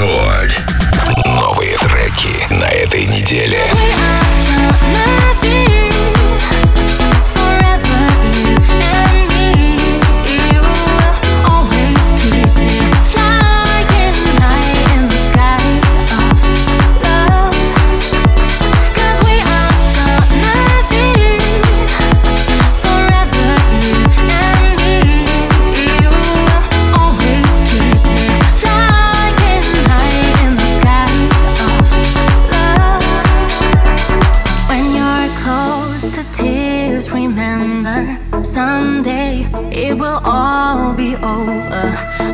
Рекорд. Новые треки на этой неделе. будет Someday it will all be over.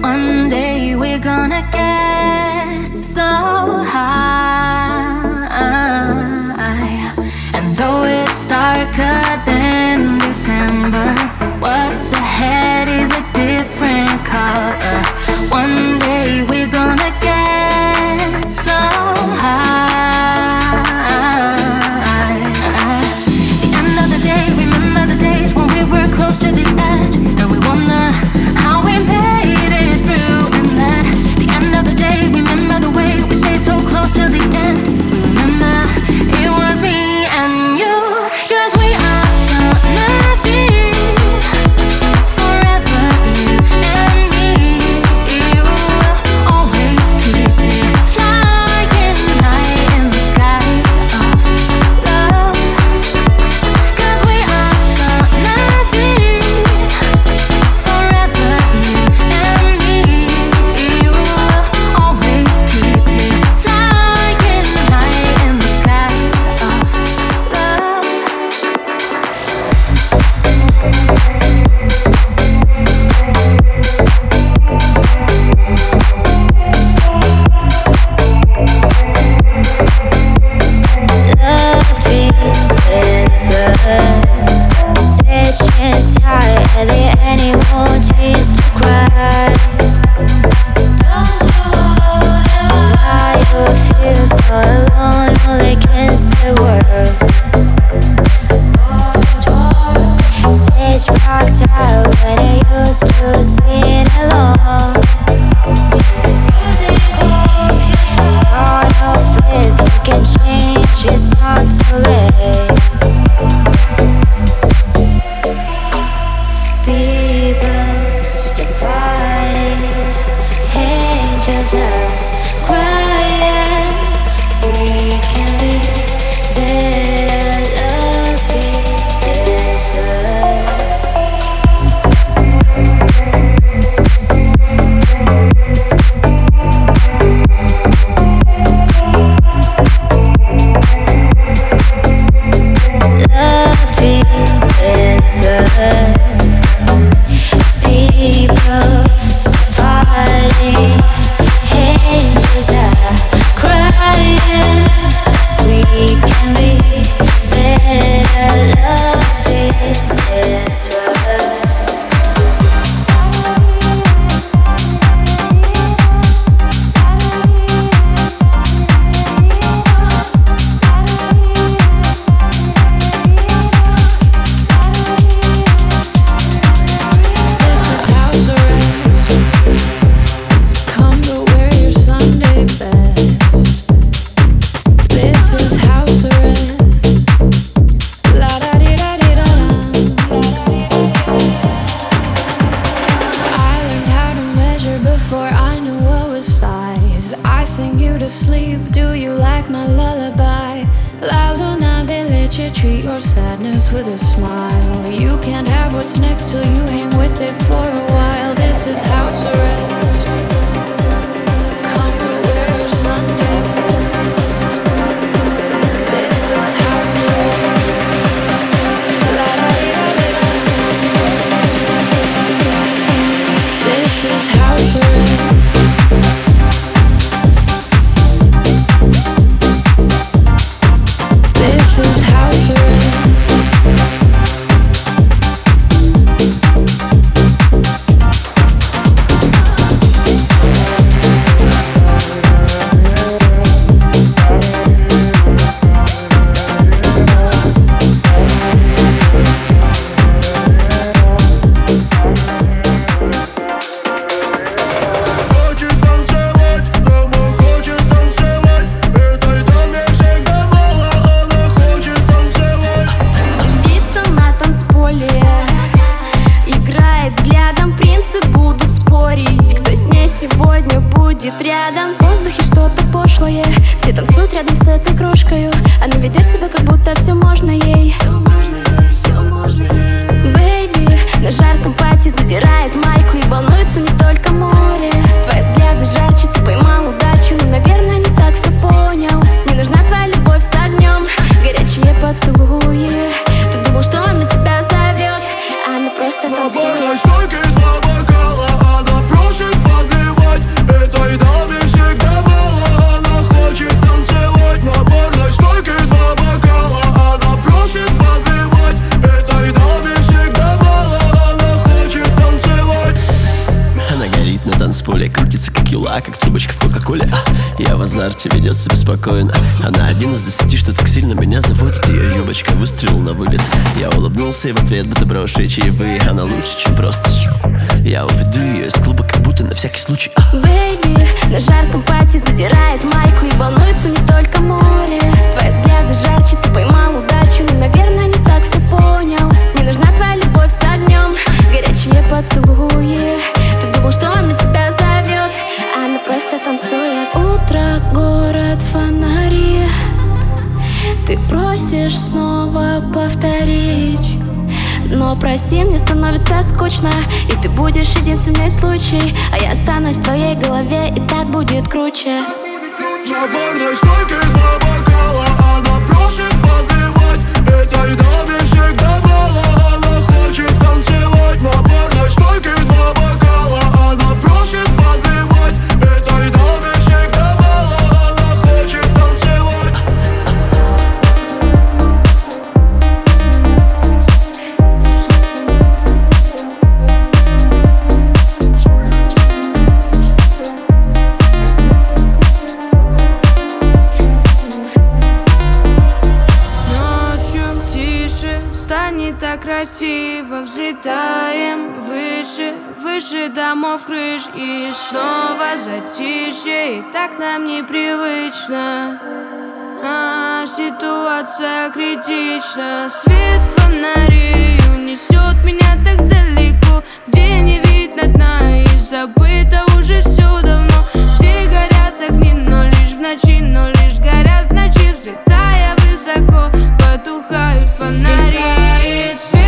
One day we're gonna get so high. And though it's darker than December, what's ahead is a different color. One day we're gonna поцелуи Ты думал, что она тебя зовет Она просто танцует юла, как трубочка в кока-коле. А, Я в азарте, ведет себя спокойно. Она один из десяти, что так сильно меня заводит. Ее юбочка выстрелил на вылет. Я улыбнулся и в ответ будто брошу чаевые. Она лучше, чем просто Я уведу ее из клуба, как будто на всякий случай. А. Бэйби, на жарком пати задирает майку И волнуется не только море. Твои взгляды жарче, ты поймал удачу Но, наверное, не так все понял. Не нужна твоя любовь с огнем Горячие поцелуи Ты просишь снова повторить. Но прости, мне становится скучно И ты будешь единственный случай. А я останусь в твоей голове И так будет круче. На барной стойке два бокала Она просит снова затишье, и так нам непривычно. А, Ситуация критична. Свет фонарей унесет меня так далеко Где не видно дна и забыто уже все давно. Где горят огни, но лишь в ночи, но лишь горят в ночи Взлетая высоко, потухают фонари. Свет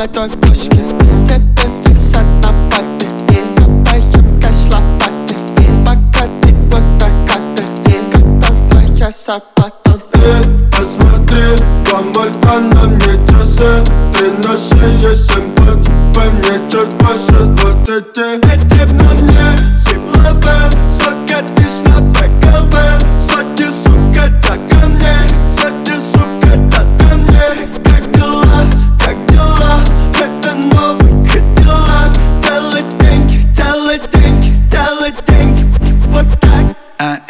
как молодой в пушке Тебе висят на папе. Копаем кэш лопаты. Пока ты вот накаты Когда твоя зарплата Эй, посмотри, помолка на мне часы Ты на шее семь по мне чуть больше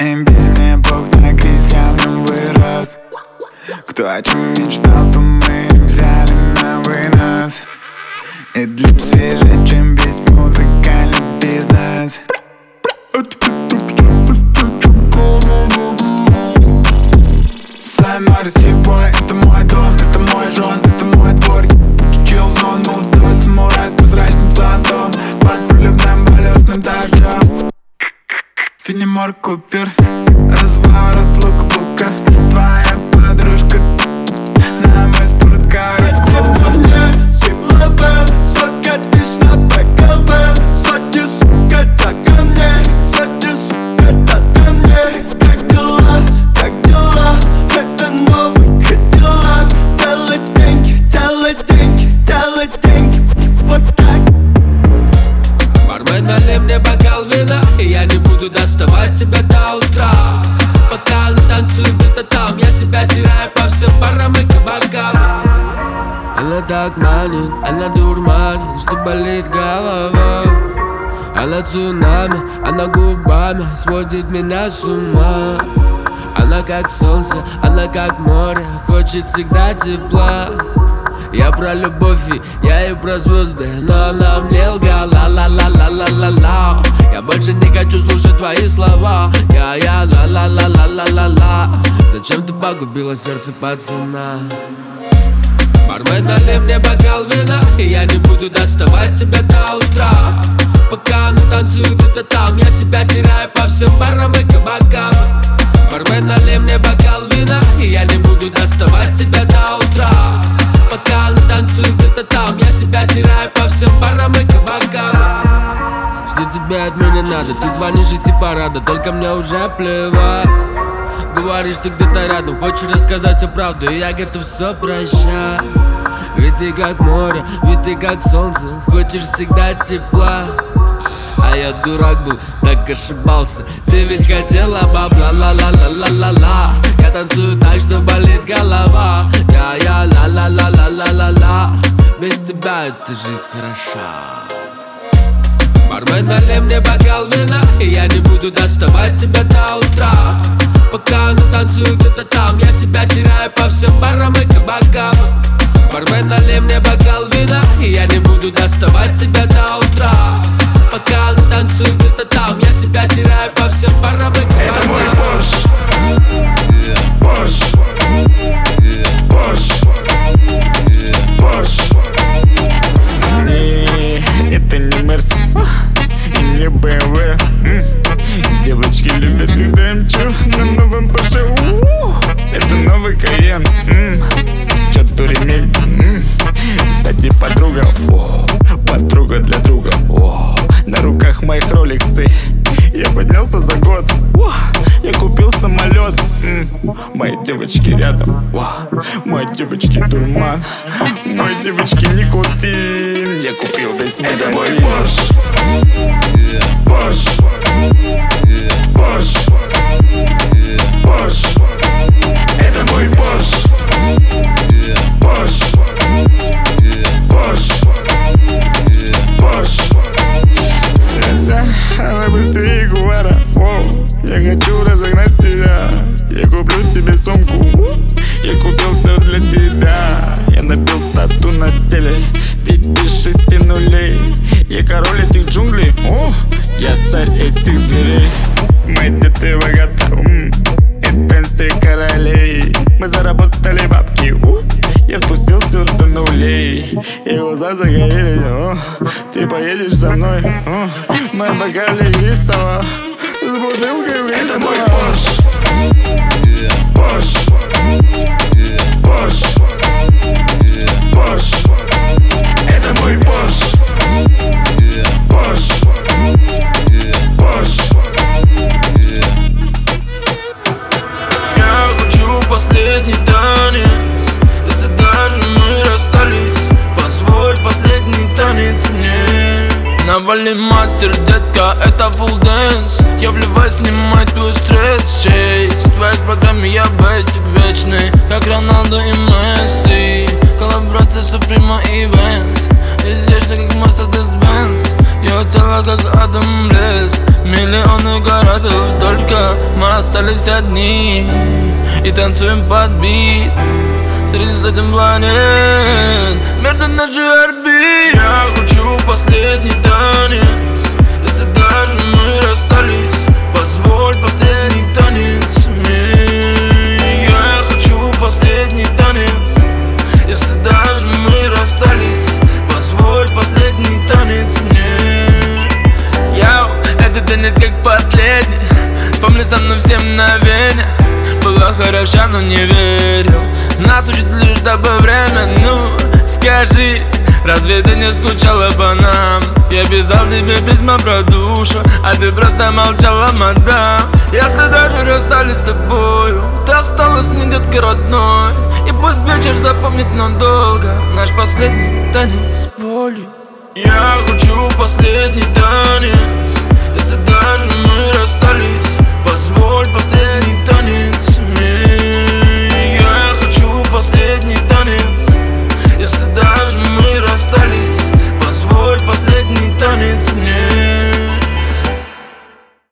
А Она цунами, она губами Сводит меня с ума. Она как солнце, она как море Хочет всегда тепла. Я про любовь и я и про звезды Но она мне лгала. Ла ла ла ла ла ла Я больше не хочу слушать твои слова. Я я ла ла ла ла ла ла ла Зачем ты погубила сердце пацана? Бармен, налей мне бокал вина И я не буду доставать тебя до утра Пока она танцует где-то там. Я себя теряю по всем барам и кабакам. Бармен, налей мне бокал вина И я не буду доставать тебя до утра. Пока она танцует где-то там. Я себя теряю по всем барам и кабакам. Что тебе от меня надо? Ты звонишь и типа рада. Только мне уже плевать. Говоришь, ты где-то рядом. Хочешь рассказать всю правду И я готов все прощать. Ведь ты как море, ведь ты как солнце. Хочешь всегда тепла а я дурак был, так ошибался. Ты ведь хотела бабла, ла ла ла ла ла ла Я танцую так, что болит голова. Я я ла ла ла ла ла ла ла Без тебя эта жизнь хороша. Бармен, налей мне бокал вина И я не буду доставать тебя до утра. Пока она танцует где-то там Я себя теряю по всем барам и кабакам. Бармен, налей мне бокал вина И я не буду доставать тебя до утра Пока она танцует где-то там. Я себя теряю по всем Мои девочки рядом. О, Мои девочки дурман. Мои девочки никотин Я купил весь магазин Это мой Порш. Порш. Порш. Порш. Это мой Порш. Порш. Порш. Порш. Да, она быстрее Гуара. Я хочу разогнать тебя Я куплю тебе сумку. Я купил все для тебя. Я набил тату на теле. Видишь шести нулей. Я король этих джунглей. О, я царь этих зверей. Мы дети богата м, Это пенсия королей. Мы заработали бабки. У, Я спустился до нулей. И глаза загорелись. О, Ты поедешь со мной. О, Мы бокале игристого С бутылкой в Это мой Порш Порш Порш Порш Миллионы городов, только мы остались одни И танцуем под бит. Среди сотен планет Между наших орбит Я хочу последний танец Вспомни со мной все мгновения Была хороша, но не верил. Нас учит лишь дабы время. Ну, скажи, разве ты не скучала по нам? Я писал тебе письма про душу А ты просто молчала, мадам. Если даже расстались с тобою Ты осталась мне деткой родной. И пусть вечер запомнит надолго Наш последний танец с болью. Я хочу последний танец. Если даже мы расстались culpa usted